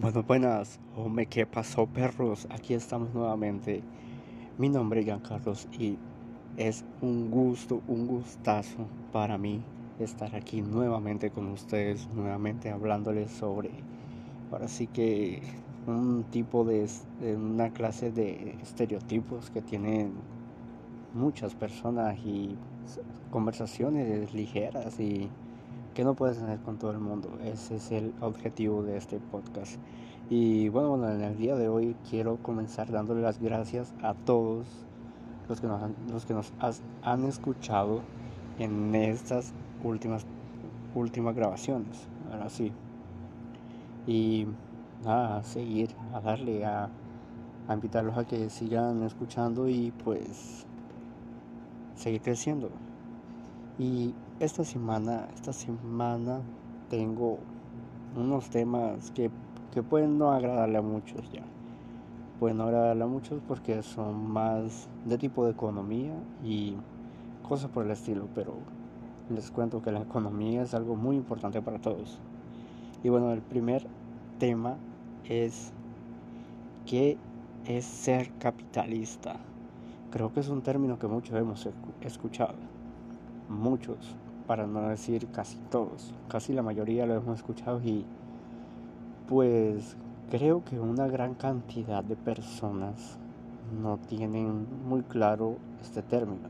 Bueno, buenas, hombre, ¿qué pasó, perros? Aquí estamos nuevamente. Mi nombre es Giancarlos y es un gusto, un gustazo para mí estar aquí nuevamente con ustedes, nuevamente hablándoles sobre, ahora sí que un tipo de, una clase de estereotipos que tienen muchas personas y conversaciones ligeras y que no puedes tener con todo el mundo. Ese es el objetivo de este podcast. Y bueno, en el día de hoy quiero comenzar dándole las gracias a todos los que nos han, los que nos han escuchado en estas últimas últimas grabaciones. Ahora sí. Y a seguir, a darle, a, a invitarlos a que sigan escuchando y pues seguir creciendo. Y esta semana, esta semana tengo unos temas que, que pueden no agradarle a muchos ya. Pueden no agradarle a muchos porque son más de tipo de economía y cosas por el estilo, pero les cuento que la economía es algo muy importante para todos. Y bueno, el primer tema es qué es ser capitalista. Creo que es un término que muchos hemos escuchado. Muchos, para no decir casi todos, casi la mayoría lo hemos escuchado y pues creo que una gran cantidad de personas no tienen muy claro este término.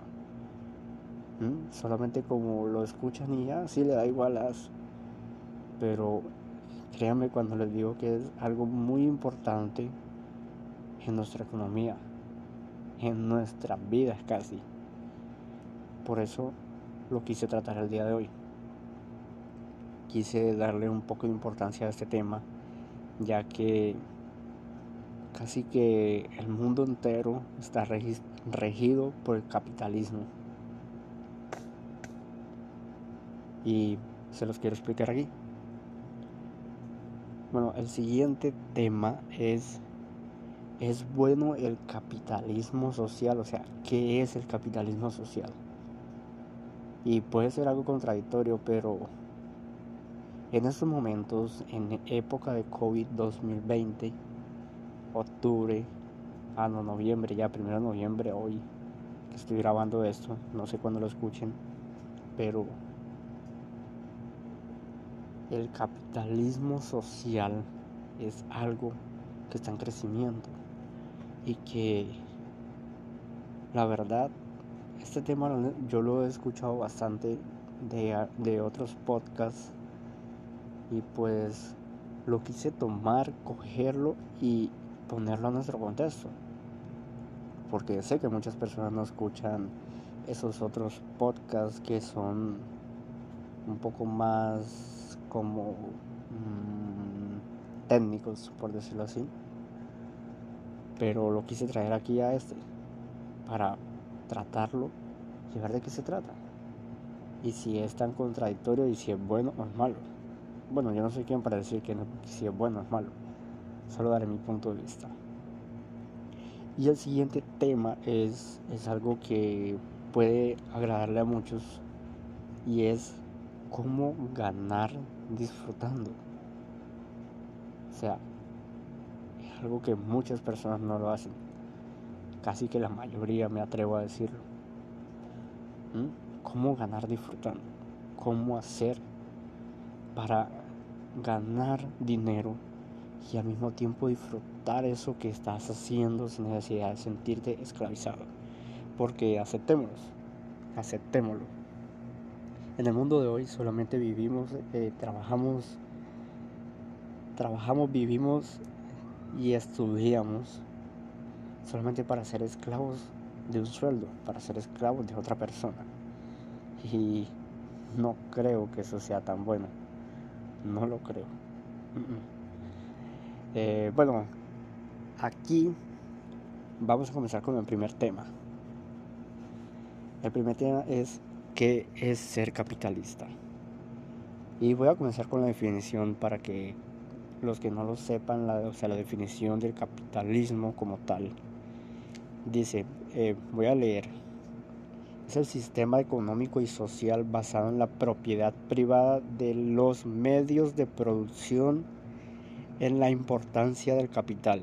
Solamente como lo escuchan y ya, sí le da igual las... Pero créanme cuando les digo que es algo muy importante en nuestra economía, en nuestras vidas casi. Por eso lo quise tratar el día de hoy. Quise darle un poco de importancia a este tema, ya que casi que el mundo entero está regido por el capitalismo. Y se los quiero explicar aquí. Bueno, el siguiente tema es, ¿es bueno el capitalismo social? O sea, ¿qué es el capitalismo social? Y puede ser algo contradictorio, pero en estos momentos, en época de COVID 2020, octubre, ah no, noviembre, ya primero de noviembre, hoy estoy grabando esto, no sé cuándo lo escuchen, pero el capitalismo social es algo que está en crecimiento y que la verdad este tema yo lo he escuchado bastante de, otros podcasts y pues lo quise tomar, cogerlo y ponerlo a nuestro contexto. Porque sé que muchas personas no escuchan esos otros podcasts que son un poco más como mm, técnicos, por decirlo así. Pero lo quise traer aquí a este para tratarlo y ver de qué se trata. Y si es tan contradictorio y si es bueno o es malo. Bueno, yo no soy quien para decir que, si es bueno o es malo. Solo daré mi punto de vista. Y el siguiente tema es, es algo que puede agradarle a muchos y es cómo ganar disfrutando. O sea, algo que muchas personas no lo hacen casi que la mayoría me atrevo a decirlo. ¿Mm? ¿Cómo ganar disfrutando? ¿Cómo hacer para ganar dinero y al mismo tiempo disfrutar eso que estás haciendo sin necesidad de sentirte esclavizado? Porque aceptémoslo, aceptémoslo. En el mundo de hoy solamente vivimos, eh, trabajamos, trabajamos, vivimos y estudiamos solamente para ser esclavos de un sueldo, para ser esclavos de otra persona. Y no creo que eso sea tan bueno. No lo creo. Eh, bueno, aquí vamos a comenzar con el primer tema. El primer tema es qué es ser capitalista. Y voy a comenzar con la definición para que los que no lo sepan, la, o sea, la definición del capitalismo como tal. Dice, eh, voy a leer, es el sistema económico y social basado en la propiedad privada de los medios de producción en la importancia del capital.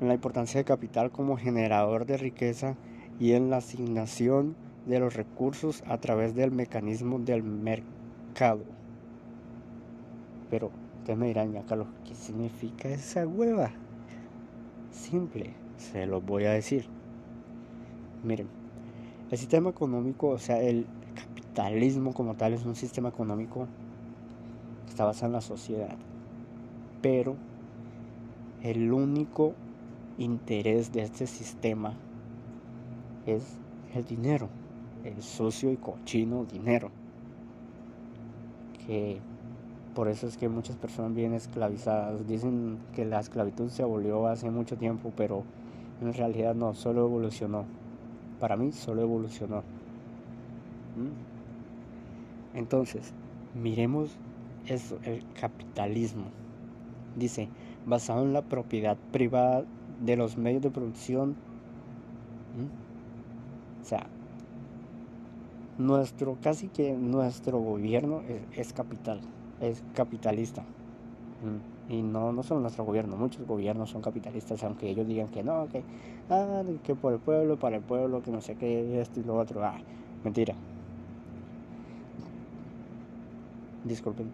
En la importancia del capital como generador de riqueza y en la asignación de los recursos a través del mecanismo del mercado. Pero ustedes me dirán, ya Carlos, ¿qué significa esa hueva? Simple, se los voy a decir. Miren, el sistema económico, o sea, el capitalismo como tal es un sistema económico que está basado en la sociedad. Pero el único interés de este sistema es el dinero, el sucio y cochino dinero. Que por eso es que muchas personas vienen esclavizadas. Dicen que la esclavitud se abolió hace mucho tiempo, pero en realidad no, solo evolucionó para mí solo evolucionó. ¿Mm? Entonces, miremos eso, el capitalismo. Dice, basado en la propiedad privada de los medios de producción. ¿Mm? O sea, nuestro, casi que nuestro gobierno es, capital, es capitalista. Y no, no solo nuestro gobierno, muchos gobiernos son capitalistas, aunque ellos digan que no, que, ah, que por el pueblo, para el pueblo, que no sé qué, esto y lo otro. Ah, mentira. Disculpen.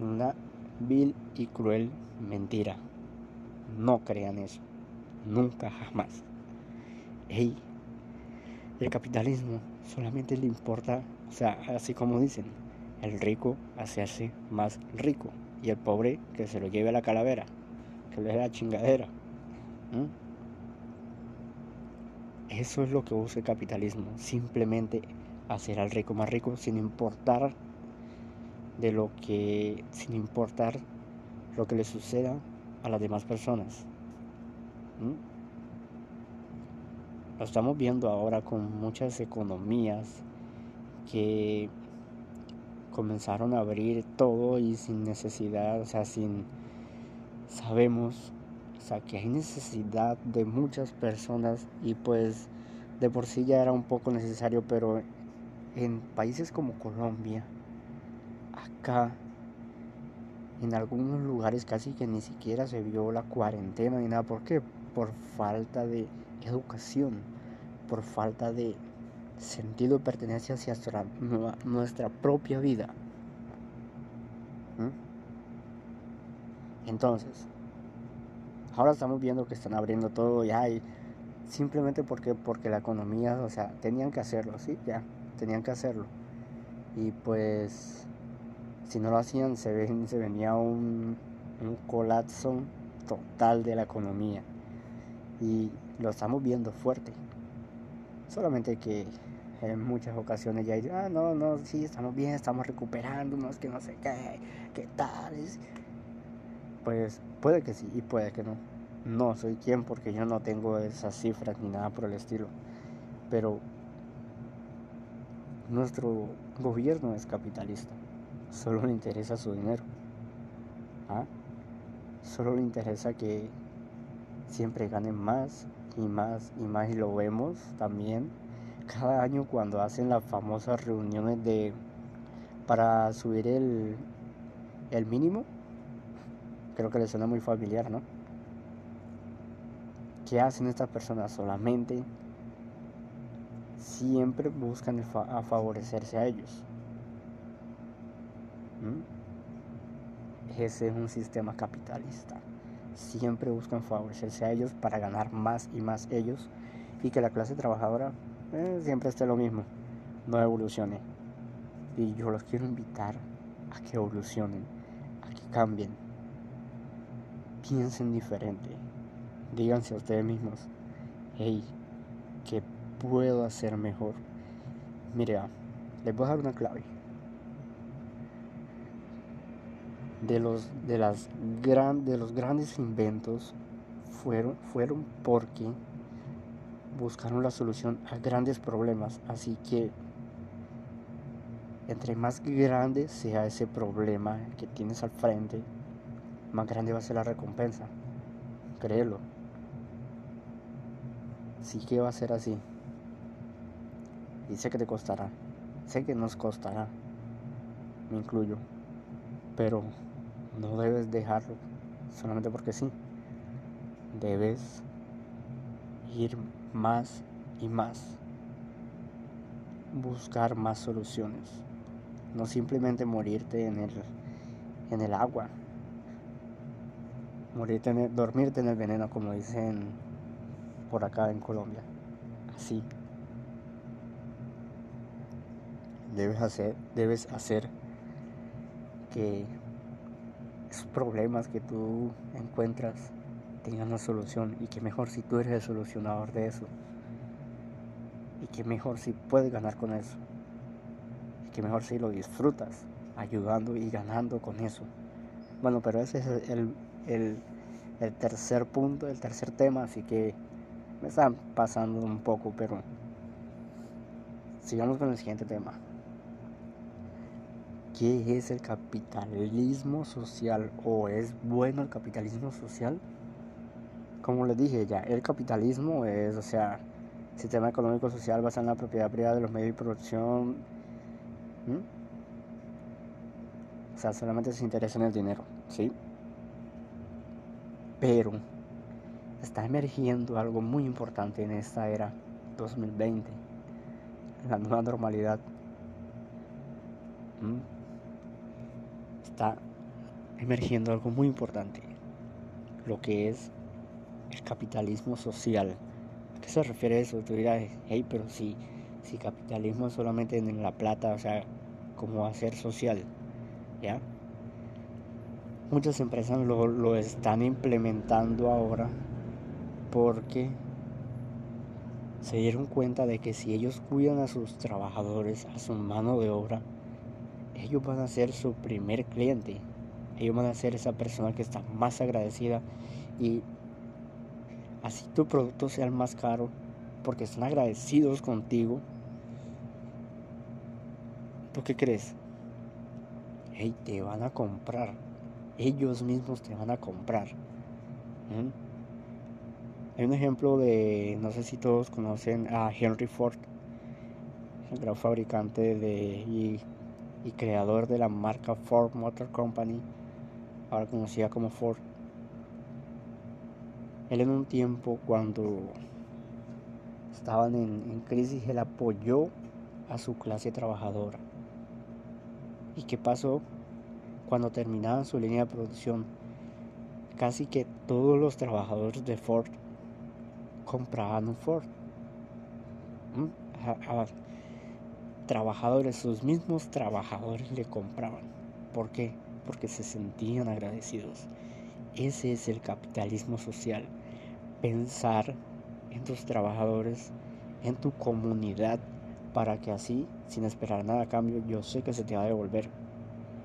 Una vil y cruel mentira. No crean eso. Nunca jamás. Hey, el capitalismo solamente le importa, o sea, así como dicen, el rico hacerse más rico y el pobre que se lo lleve a la calavera, que le dé la chingadera. Eso es lo que usa el capitalismo, simplemente hacer al rico más rico sin importar de lo que, sin importar lo que le suceda a las demás personas. Lo estamos viendo ahora con muchas economías que comenzaron a abrir todo y sin necesidad, o sea, sin sabemos, o sea, que hay necesidad de muchas personas y pues de por sí ya era un poco necesario, pero en países como Colombia, acá, en algunos lugares casi que ni siquiera se vio la cuarentena ni nada. ¿Por qué? Por falta de educación, por falta de sentido pertenencia hacia nuestra, propia vida. ¿Mm? Entonces, ahora estamos viendo que están abriendo todo ya y simplemente porque, porque la economía, o sea, tenían que hacerlo, sí, ya, tenían que hacerlo. Y pues, si no lo hacían, se, ven, se venía un, un colapso total de la economía. Y lo estamos viendo fuerte. Solamente que en muchas ocasiones ya dicen, ah, no, no, sí, estamos bien, estamos recuperándonos, que no sé qué, qué tal. Pues puede que sí y puede que no. No soy quien porque yo no tengo esas cifras ni nada por el estilo. Pero nuestro gobierno es capitalista. Solo le interesa su dinero. ¿Ah? Solo le interesa que siempre ganen más y más y más y lo vemos también cada año cuando hacen las famosas reuniones de para subir el, el mínimo, creo que les suena muy familiar, ¿no? ¿Qué hacen estas personas? Solamente siempre buscan a favorecerse a ellos. ¿Mm? Ese es un sistema capitalista. Siempre buscan favorecerse a ellos para ganar más y más ellos y que la clase trabajadora eh, siempre esté lo mismo, no evolucione. Y yo los quiero invitar a que evolucionen, a que cambien, piensen diferente, díganse a ustedes mismos, hey, ¿qué puedo hacer mejor? Mire, les voy a dar una clave. De los, de las gran, de los grandes inventos fueron, fueron porque buscaron la solución a grandes problemas. Así que entre más grande sea ese problema que tienes al frente, más grande va a ser la recompensa. Créelo. sí que va a ser así. Y sé que te costará. Sé que nos costará. Me incluyo. Pero no debes dejarlo solamente porque sí. Debes ir más y más. Buscar más soluciones. No simplemente morirte en el, en el agua. Morirte en dormirte en el veneno, como dicen por acá en Colombia. Así. Debes hacer, debes hacer que esos problemas que tú encuentras tengan una solución y que mejor si tú eres el solucionador de eso. Y que mejor si puedes ganar con eso. Y que mejor si lo disfrutas ayudando y ganando con eso. Bueno pero ese es el, el, el tercer punto el tercer tema así que me están pasando un poco pero sigamos con el siguiente tema. ¿Qué es el capitalismo social o es bueno el capitalismo social? Como les dije ya, el capitalismo es, o sea, sistema económico social basado en la propiedad privada de los medios de producción. O sea, solamente se interesa en el dinero, ¿sí? Pero está emergiendo algo muy importante en esta era 2020, la nueva normalidad está emergiendo algo muy importante, lo que es el capitalismo social. ¿A qué se refiere eso? Tú dirás, hey, pero si, si capitalismo es solamente en la plata, o sea, ¿cómo hacer social? ¿Ya? Muchas empresas lo, lo están implementando ahora porque se dieron cuenta de que si ellos cuidan a sus trabajadores, a su mano de obra, ellos van a ser su primer cliente. Ellos van a ser esa persona que está más agradecida y así tu producto sea el más caro porque están agradecidos contigo. ¿Tú qué crees? Hey, te van a comprar. Ellos mismos te van a comprar. ¿Mm? Hay un ejemplo de, no sé si todos conocen a Henry Ford, el gran fabricante de y creador de la marca Ford Motor Company, ahora conocida como Ford. Él en un tiempo cuando estaban en, crisis, él apoyó a su clase trabajadora. ¿Y qué pasó? Cuando terminaban su línea de producción, casi que todos los trabajadores de Ford compraban un Ford. ¿Mm? trabajadores, sus mismos trabajadores le compraban. ¿Por qué? Porque se sentían agradecidos. Ese es el capitalismo social. Pensar en tus trabajadores, en tu comunidad, para que así, sin esperar nada a cambio, yo sé que se te va a devolver.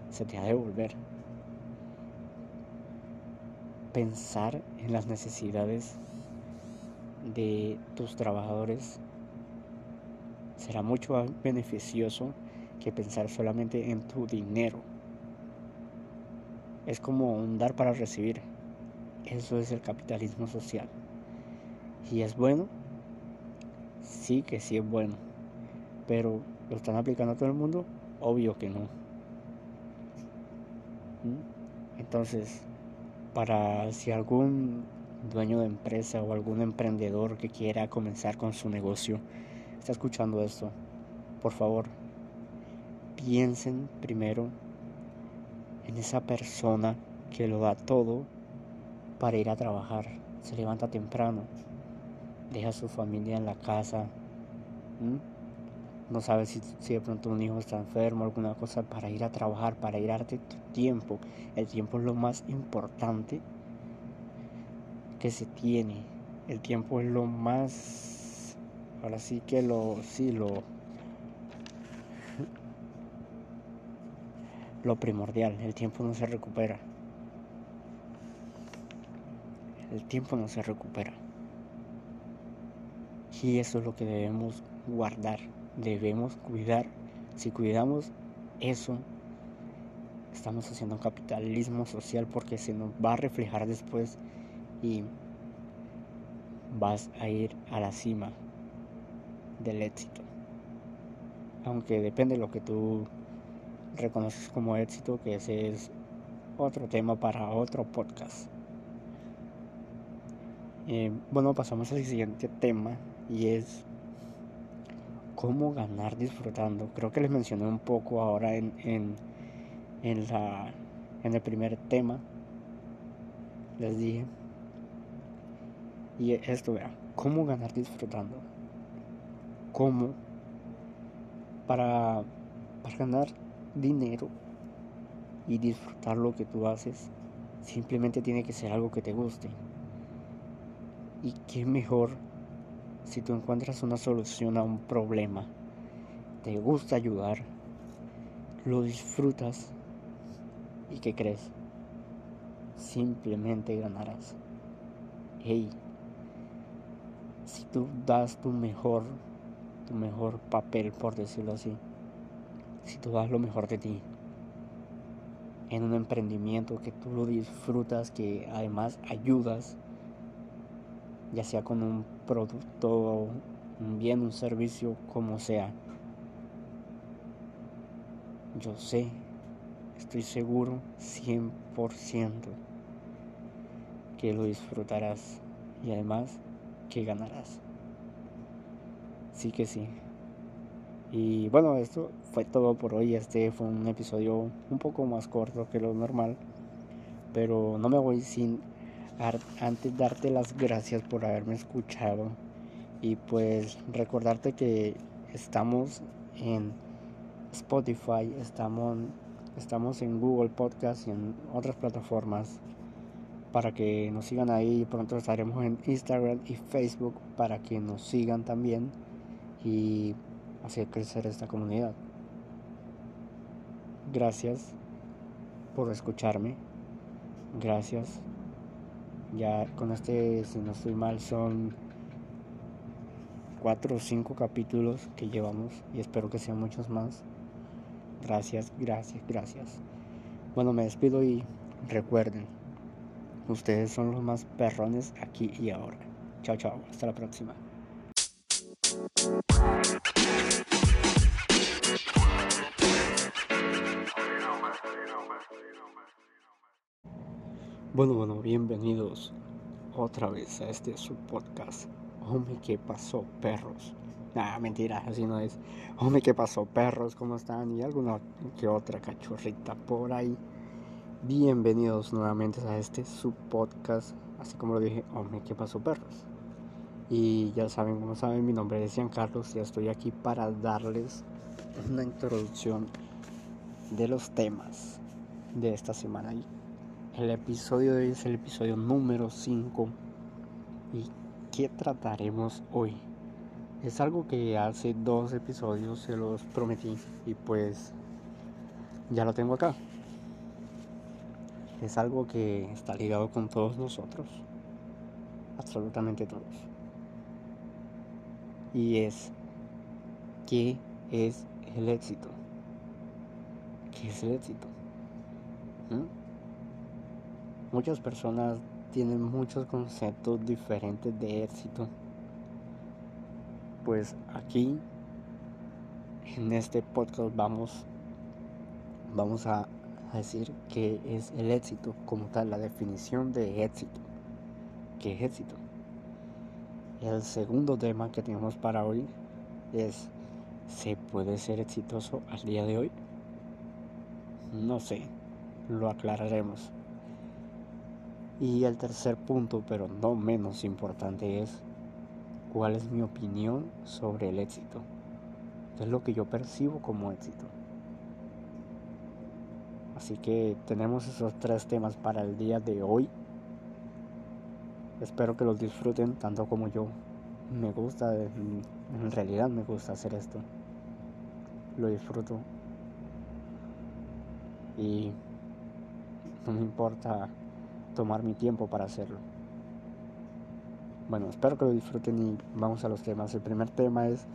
Se te va a devolver. Pensar en las necesidades de tus trabajadores será mucho más beneficioso que pensar solamente en tu dinero. Es como un dar para recibir. Eso es el capitalismo social. ¿Y es bueno? Sí que sí es bueno. Pero ¿lo están aplicando a todo el mundo? Obvio que no. ¿Mm? Entonces, para si algún dueño de empresa o algún emprendedor que quiera comenzar con su negocio, está escuchando esto, por favor, piensen primero en esa persona que lo da todo para ir a trabajar. Se levanta temprano, deja a su familia en la casa. No sabe si, de pronto un hijo está enfermo, alguna cosa, para ir a trabajar, para ir a tu tiempo. El tiempo es lo más importante que se tiene. El tiempo es lo más Ahora sí que lo, sí, lo, lo primordial, el tiempo no se recupera. El tiempo no se recupera. Y eso es lo que debemos guardar, debemos cuidar. Si cuidamos eso, estamos haciendo un capitalismo social porque se nos va a reflejar después y vas a ir a la cima del éxito. Aunque depende de lo que tú reconoces como éxito, que ese es otro tema para otro podcast. Eh, bueno, pasamos al siguiente tema y es cómo ganar disfrutando. Creo que les mencioné un poco ahora en, en, en, la, en el primer tema. Les dije. Y esto, vea, cómo ganar disfrutando. Cómo para, para ganar dinero y disfrutar lo que tú haces, simplemente tiene que ser algo que te guste. Y qué mejor si tú encuentras una solución a un problema, te gusta ayudar, lo disfrutas y ¿qué crees? Simplemente ganarás. Hey, si tú das tu mejor, tu mejor papel, por decirlo así, si tú das lo mejor de ti en un emprendimiento que tú lo disfrutas, que además ayudas, ya sea con un producto, un bien, un servicio, como sea. Yo sé, estoy seguro 100% que lo disfrutarás y además que ganarás. Sí que sí. Y bueno, esto fue todo por hoy. Este fue un episodio un poco más corto que lo normal. Pero no me voy sin antes darte las gracias por haberme escuchado. Y pues recordarte que estamos en Spotify, estamos, estamos en Google Podcast y en otras plataformas para que nos sigan ahí. Pronto estaremos en Instagram y Facebook para que nos sigan también. Y hacer crecer esta comunidad. Gracias por escucharme. Gracias. Ya con este, si no estoy mal, son cuatro o cinco capítulos que llevamos y espero que sean muchos más. Gracias, gracias, gracias. Bueno, me despido y recuerden, ustedes son los más perrones aquí y ahora. Chao, chao. Hasta la próxima. Bueno, bueno, bienvenidos otra vez a este su podcast. Hombre, ¿qué pasó, perros? Nah, mentira, así no es. Hombre, ¿qué pasó, perros? ¿Cómo están? Y alguna que otra cachorrita por ahí. Bienvenidos nuevamente a este su podcast. Así como lo dije, hombre, ¿qué pasó, perros? Y ya saben, como saben, mi nombre es Carlos y estoy aquí para darles una introducción de los temas de esta semana. El episodio de hoy es el episodio número 5. ¿Y qué trataremos hoy? Es algo que hace dos episodios se los prometí y pues ya lo tengo acá. Es algo que está ligado con todos nosotros. Absolutamente todos y es ¿qué es el éxito? ¿Qué es el éxito? ¿Mm? Muchas personas tienen muchos conceptos diferentes de éxito. Pues aquí en este podcast vamos vamos a, decir qué es el éxito como tal, la definición de éxito. ¿Qué es éxito? El segundo tema que tenemos para hoy es, ¿se puede ser exitoso al día de hoy? No sé, lo aclararemos. Y el tercer punto, pero no menos importante, es cuál es mi opinión sobre el éxito. ¿Qué es lo que yo percibo como éxito? Así que tenemos esos tres temas para el día de hoy. Espero que los disfruten tanto como yo. Me gusta, en realidad me gusta hacer esto. Lo disfruto. Y no me importa tomar mi tiempo para hacerlo. Bueno, espero que lo disfruten y vamos a los temas. El primer tema es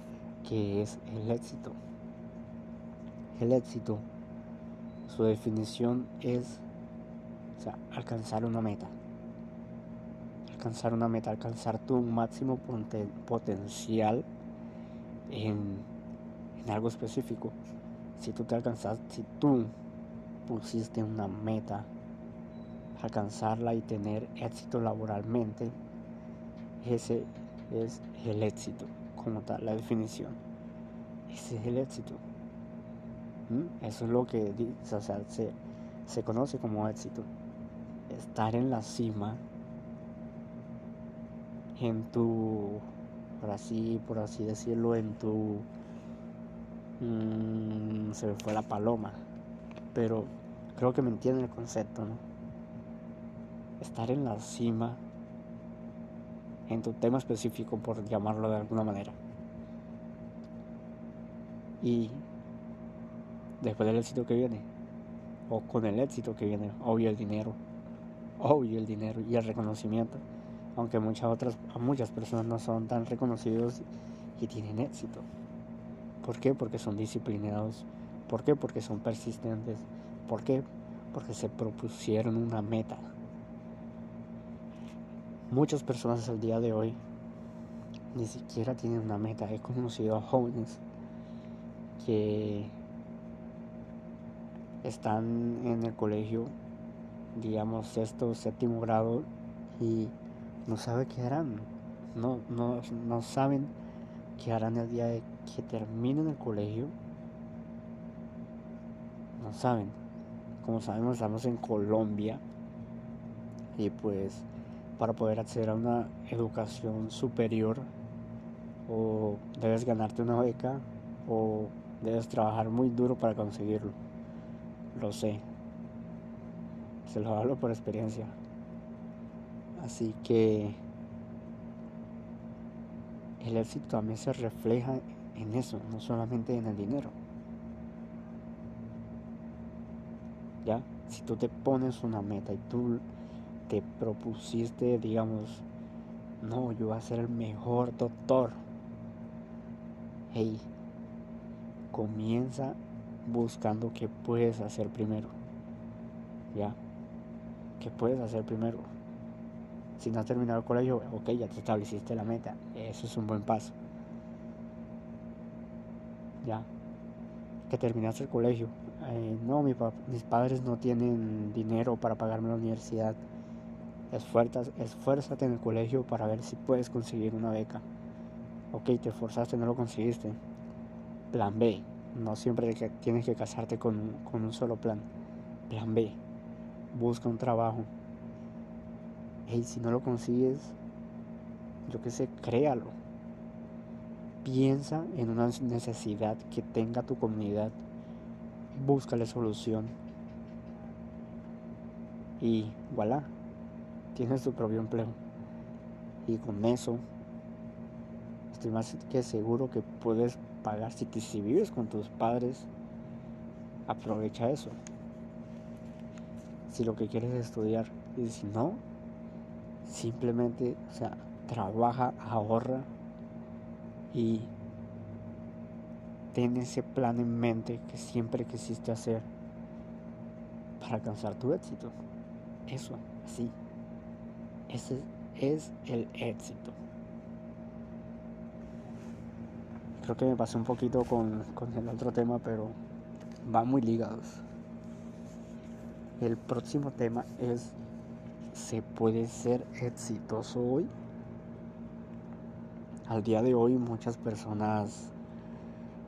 que es el éxito. El éxito, su definición es alcanzar una meta alcanzar una meta, alcanzar tu máximo potencial en, en algo específico. Si tú te alcanzas, si tú pusiste una meta, alcanzarla y tener éxito laboralmente, ese es el éxito, como tal, la definición. Ese es el éxito. ¿Mm? Eso es lo que se, se conoce como éxito. Estar en la cima en tu, por así, por así decirlo, en tu, mm, se me fue la paloma, pero creo que me entienden el concepto, ¿no? Estar en la cima en tu tema específico, por llamarlo de alguna manera. Y después del éxito que viene, o con el éxito que viene, obvio el dinero, obvio el dinero y el reconocimiento, aunque muchas otras, muchas personas no son tan reconocidos y tienen éxito. ¿Por qué? Porque son disciplinados. ¿Por qué? Porque son persistentes. ¿Por qué? Porque se propusieron una meta. Muchas personas al día de hoy ni siquiera tienen una meta. He conocido a jóvenes que están en el colegio, digamos, sexto, séptimo grado y no saben qué harán. No, no, no saben qué harán el día de que terminen el colegio. No saben. Como sabemos, estamos en Colombia y pues para poder acceder a una educación superior o debes ganarte una beca o debes trabajar muy duro para conseguirlo. Lo sé. Se lo hablo por experiencia. Así que el éxito también se refleja en eso, no solamente en el dinero. ¿Ya? Si tú te pones una meta y tú te propusiste, digamos, no, yo voy a ser el mejor doctor. Hey, comienza buscando qué puedes hacer primero. ¿Ya? ¿Qué puedes hacer primero? Si no has terminado el colegio, ok, ya te estableciste la meta. Eso es un buen paso. Ya. Que terminaste el colegio. Eh, no, mi mis padres no tienen dinero para pagarme la universidad. Esfuérzate, en el colegio para ver si puedes conseguir una beca. Ok, te esforzaste, no lo conseguiste. Plan B. No siempre tienes que casarte con, con un solo plan. Plan B. Busca un trabajo hey, si no lo consigues, yo qué sé, créalo. Piensa en una necesidad que tenga tu comunidad. Búscale solución. Y voilà, tienes tu propio empleo. Y con eso, estoy más que seguro que puedes pagar. Si, si vives con tus padres, aprovecha eso. Si lo que quieres es estudiar. Y si no, Simplemente, o sea, trabaja, ahorra y ten ese plan en mente que siempre quisiste hacer para alcanzar tu éxito. Eso, así. Ese es el éxito. Creo que me pasé un poquito con, con el otro tema, pero van muy ligados. El próximo tema es ¿Se puede ser exitoso hoy? Al día de hoy muchas personas,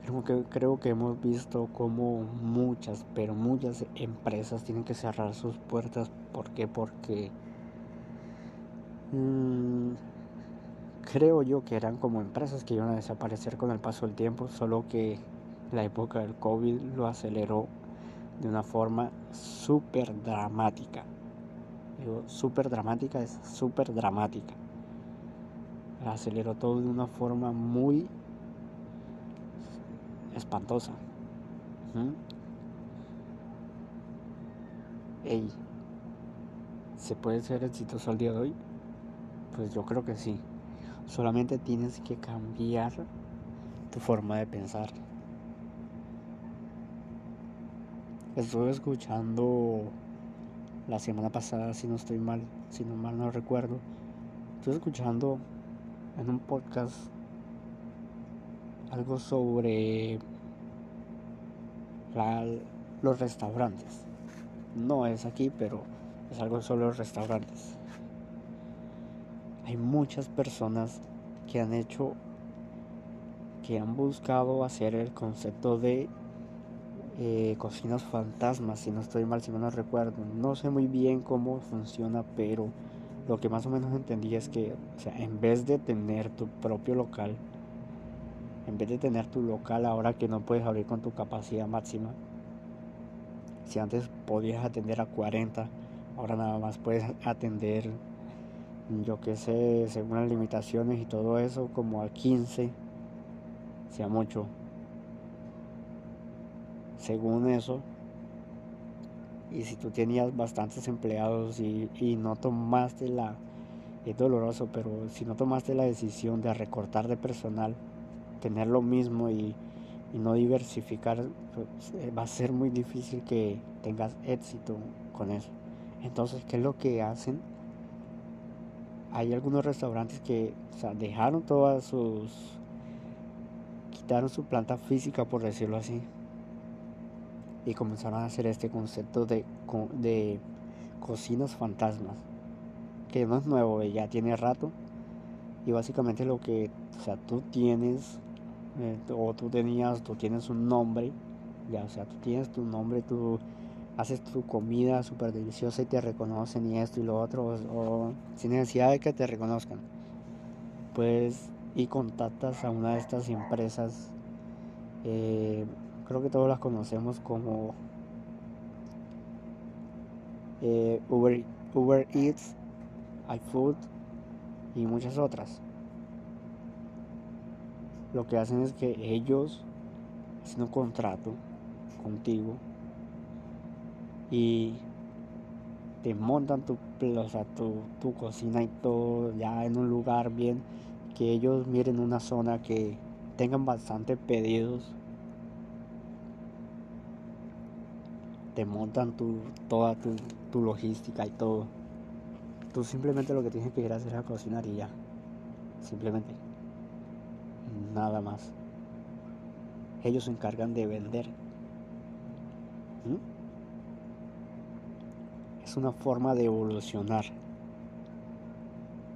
creo que, creo que hemos visto como muchas, pero muchas empresas tienen que cerrar sus puertas. ¿Por qué? Porque mm, creo yo que eran como empresas que iban a desaparecer con el paso del tiempo, solo que la época del COVID lo aceleró de una forma súper dramática digo, súper dramática, es súper dramática. Aceleró todo de una forma muy espantosa. Ey, ¿se puede ser exitoso al día de hoy? Pues yo creo que sí. Solamente tienes que cambiar tu forma de pensar. Estuve escuchando la semana pasada, si no estoy mal, si no mal no recuerdo, estoy escuchando en un podcast algo sobre los restaurantes. No es aquí, pero es algo sobre los restaurantes. Hay muchas personas que han hecho, que han buscado hacer el concepto de eh, cocinas fantasmas, si no estoy mal, si no recuerdo. No sé muy bien cómo funciona, pero lo que más o menos entendí es que, o sea, en vez de tener tu propio local, en vez de tener tu local ahora que no puedes abrir con tu capacidad máxima, si antes podías atender a 40, ahora nada más puedes atender, yo que sé, según las limitaciones y todo eso, como a 15, sea mucho. Según eso, y si tú tenías bastantes empleados y, y no tomaste la, es doloroso, pero si no tomaste la decisión de recortar de personal, tener lo mismo y, no diversificar, pues, eh, va a ser muy difícil que tengas éxito con eso. Entonces, ¿qué es lo que hacen? Hay algunos restaurantes que dejaron todas sus... quitaron su planta física, por decirlo así, y comenzaron a hacer este concepto de, de cocinas fantasmas, que no es nuevo, ya tiene rato, y básicamente lo que, o sea, tú tienes eh, o tú tenías, tú tienes un nombre, ya, o sea, tú tienes tu nombre, tú haces tu comida súper deliciosa y te reconocen y esto y lo otro, o, sin necesidad de que te reconozcan. Pues, y contactas a una de estas empresas, eh, creo que todos las conocemos como eh, Uber, Uber Eats, iFood y muchas otras lo que hacen es que ellos hacen un contrato contigo y te montan tu, tu, tu cocina y todo ya en un lugar bien que ellos miren una zona que tengan bastante pedidos te montan tu, toda tu, tu logística y todo tú simplemente lo que tienes que ir a hacer es a cocinar y ya simplemente nada más. Ellos se encargan de vender. ¿Mm? Es una forma de evolucionar.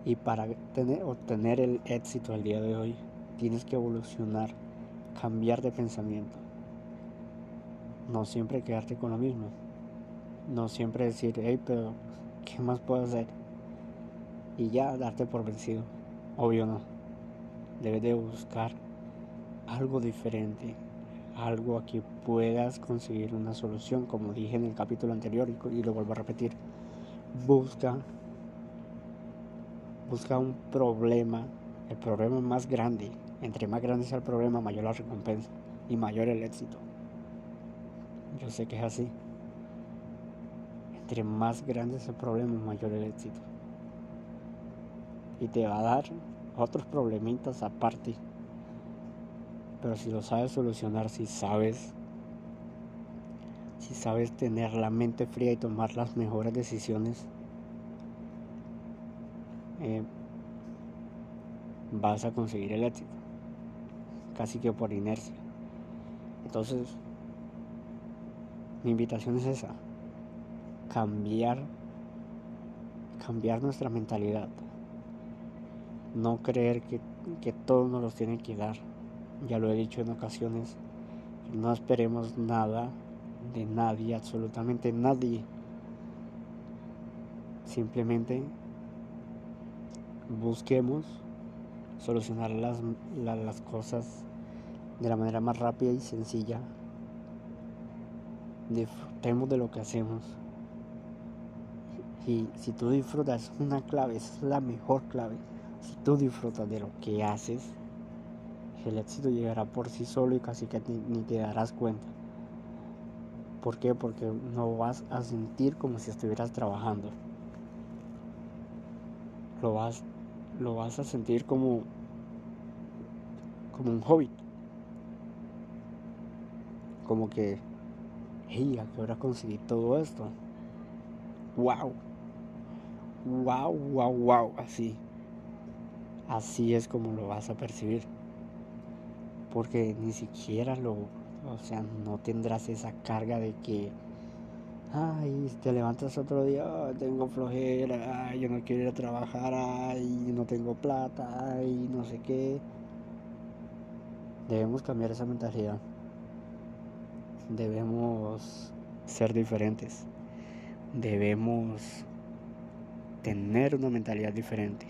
Y para tener, obtener el éxito al día de hoy, tienes que evolucionar, cambiar de pensamiento. No siempre quedarte con lo mismo. No siempre decir, hey, pero ¿qué más puedo hacer? Y ya darte por vencido. Obvio no debes de buscar algo diferente, algo a que puedas conseguir una solución, como dije en el capítulo anterior y, lo vuelvo a repetir. Busca, busca un problema, el problema más grande. Entre más grande sea el problema, mayor la recompensa y mayor el éxito. Yo sé que es así. Entre más grande es el problema, mayor el éxito. Y te va a dar otros problemitas aparte. Pero si lo sabes solucionar, si sabes, si sabes tener la mente fría y tomar las mejores decisiones, eh, vas a conseguir el éxito. Casi que por inercia. Entonces, mi invitación es esa. Cambiar, cambiar nuestra mentalidad no creer que, que todos nos los tienen que dar. Ya lo he dicho en ocasiones, no esperemos nada de nadie, absolutamente nadie. Simplemente busquemos solucionar las, las, cosas de la manera más rápida y sencilla. Disfrutemos de lo que hacemos. Y si tú disfrutas, una clave, es la mejor clave. Si tú disfrutas de lo que haces, el éxito llegará por sí solo y casi que ni te darás cuenta. ¿Por qué? Porque no vas a sentir como si estuvieras trabajando. Lo vas, lo vas a sentir como, como un hobby. Como que, hey, ¿a qué hora conseguí todo esto? ¡Wow! ¡Wow, wow, wow! Así así es como lo vas a percibir. Porque ni siquiera lo, o sea, no tendrás esa carga de que, ay, te levantas otro día, tengo flojera, ay, yo no quiero ir a trabajar, ay, no tengo plata, ay, no sé qué. Debemos cambiar esa mentalidad. Debemos ser diferentes. Debemos tener una mentalidad diferente.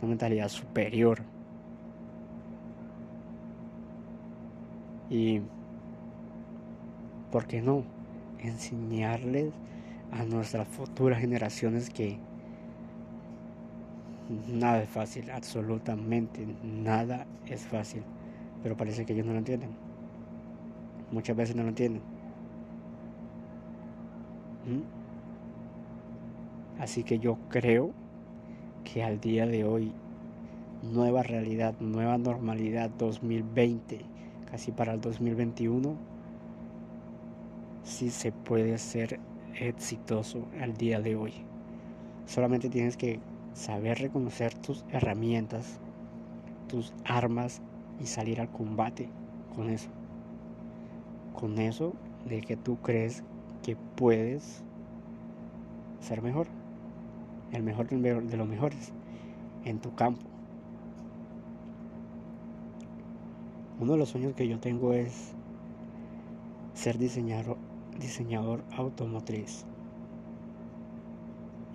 Una mentalidad superior. Y, ¿por qué no? Enseñarles a nuestras futuras generaciones que nada es fácil, absolutamente nada es fácil pero parece que ellos no lo entienden. Muchas veces no lo entienden. ¿Mm? Así que yo creo que al día de hoy, nueva realidad, nueva normalidad 2020, casi para el 2021, sí se puede ser exitoso al día de hoy. Solamente tienes que saber reconocer tus herramientas, tus armas y salir al combate con eso. Con eso de que tú crees que puedes ser mejor. El mejor de los mejores en tu campo. Uno de los sueños que yo tengo es ser diseñador, diseñador automotriz.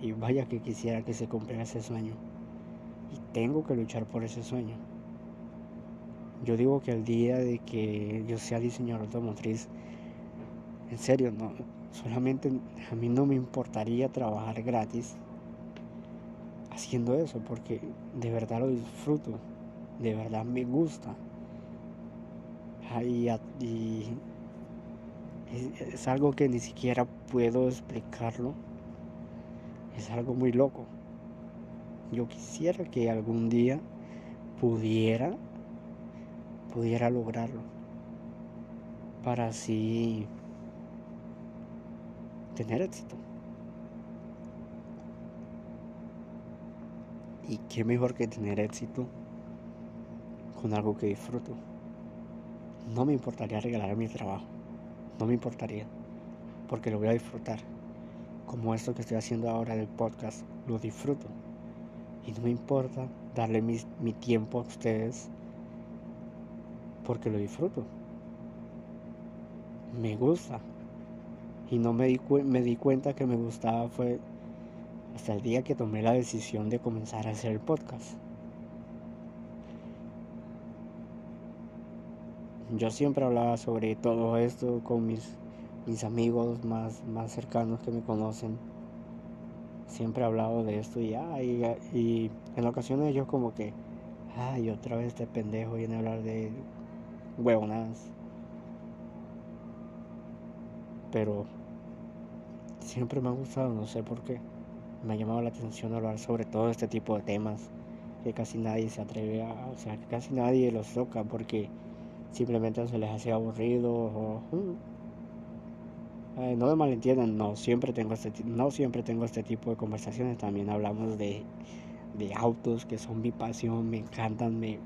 Y vaya que quisiera que se cumpliera ese sueño. Y tengo que luchar por ese sueño. Yo digo que el día de que yo sea diseñador automotriz, en serio, no, solamente a mí no me importaría trabajar gratis haciendo eso, porque de verdad lo disfruto, de verdad me gusta. Y es algo que ni siquiera puedo explicarlo. Es algo muy loco. Yo quisiera que algún día pudiera pudiera lograrlo para así tener éxito. Y qué mejor que tener éxito con algo que disfruto. No me importaría regalar mi trabajo, no me importaría, porque lo voy a disfrutar. Como esto que estoy haciendo ahora del podcast, lo disfruto. Y no me importa darle mi, mi tiempo a ustedes porque lo disfruto. Me gusta. Y no me di, me di cuenta que me gustaba fue hasta el día que tomé la decisión de comenzar a hacer el podcast. Yo siempre hablaba sobre todo esto con mis, mis amigos más, más cercanos que me conocen. Siempre he hablado de esto y, y en ocasiones yo como que, ay, otra vez este pendejo viene a hablar de huevonadas. Pero siempre me ha gustado, no sé por qué. Me ha llamado la atención hablar sobre todo este tipo de temas que casi nadie se atreve a, o sea, que casi nadie los toca porque simplemente se les hace aburrido o mm. no me malentiendan, no siempre tengo este no siempre tengo este tipo de conversaciones, también hablamos de, de autos que son mi pasión, me encantan, me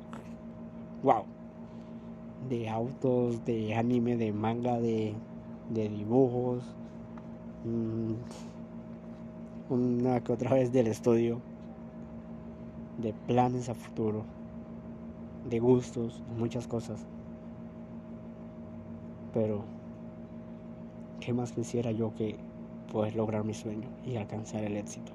wow de autos, de anime, de manga, de, dibujos, mm, una que otra vez del estudio, de planes a futuro, de gustos, muchas cosas. Pero, ¿qué más quisiera yo que poder lograr mi sueño y alcanzar el éxito?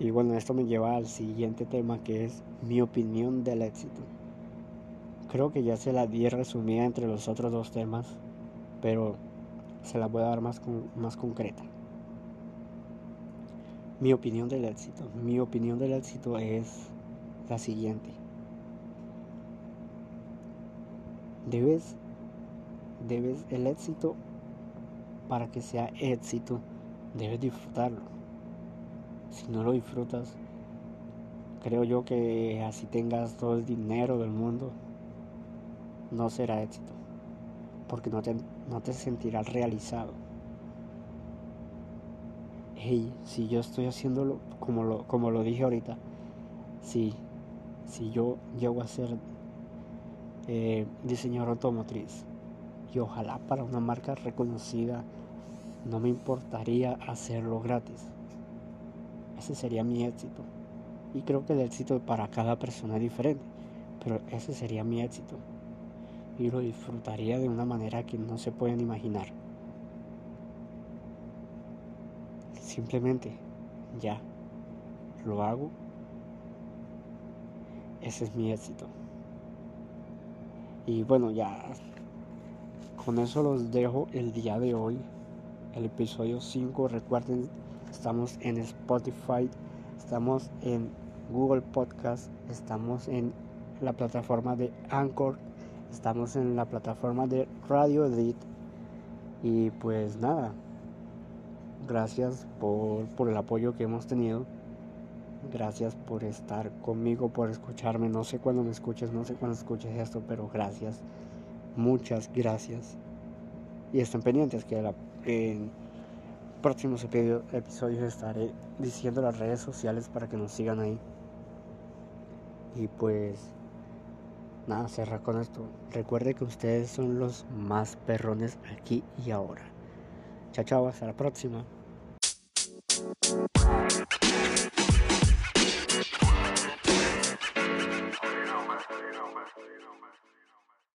Y bueno, esto me lleva al siguiente tema que es mi opinión del éxito. Creo que ya se la di resumida entre los otros dos temas, pero se la voy a dar más, más concreta. Mi opinión del éxito. Mi opinión del éxito es la siguiente. Debes, debes el éxito para que sea éxito, debes disfrutarlo. Si no lo disfrutas, creo yo que así tengas todo el dinero del mundo, no será éxito, porque no te, no te sentirás realizado. hey, si yo estoy haciéndolo como lo, como lo dije ahorita, si, si yo llego a ser eh, diseñador automotriz y ojalá para una marca reconocida, no me importaría hacerlo gratis. Ese sería mi éxito. Y creo que el éxito para cada persona es diferente, pero ese sería mi éxito. Y lo disfrutaría de una manera que no se pueden imaginar. Simplemente, ya, lo hago. Ese es mi éxito. Y bueno, ya con eso los dejo el día de hoy. El episodio 5. Recuerden, estamos en Spotify, estamos en Google Podcast, estamos en la plataforma de Anchor, estamos en la plataforma de Radio Edit. Y pues nada, Gracias por, el apoyo que hemos tenido. Gracias por estar conmigo, por escucharme. No sé cuándo me escuches, no sé cuándo escuches esto, pero gracias. Muchas gracias. Y estén pendientes que en próximos episodios estaré diciendo las redes sociales para que nos sigan ahí. Y pues nada, cerrar con esto. Recuerde que ustedes son los más perrones aquí y ahora. Chao, chao, hasta la próxima.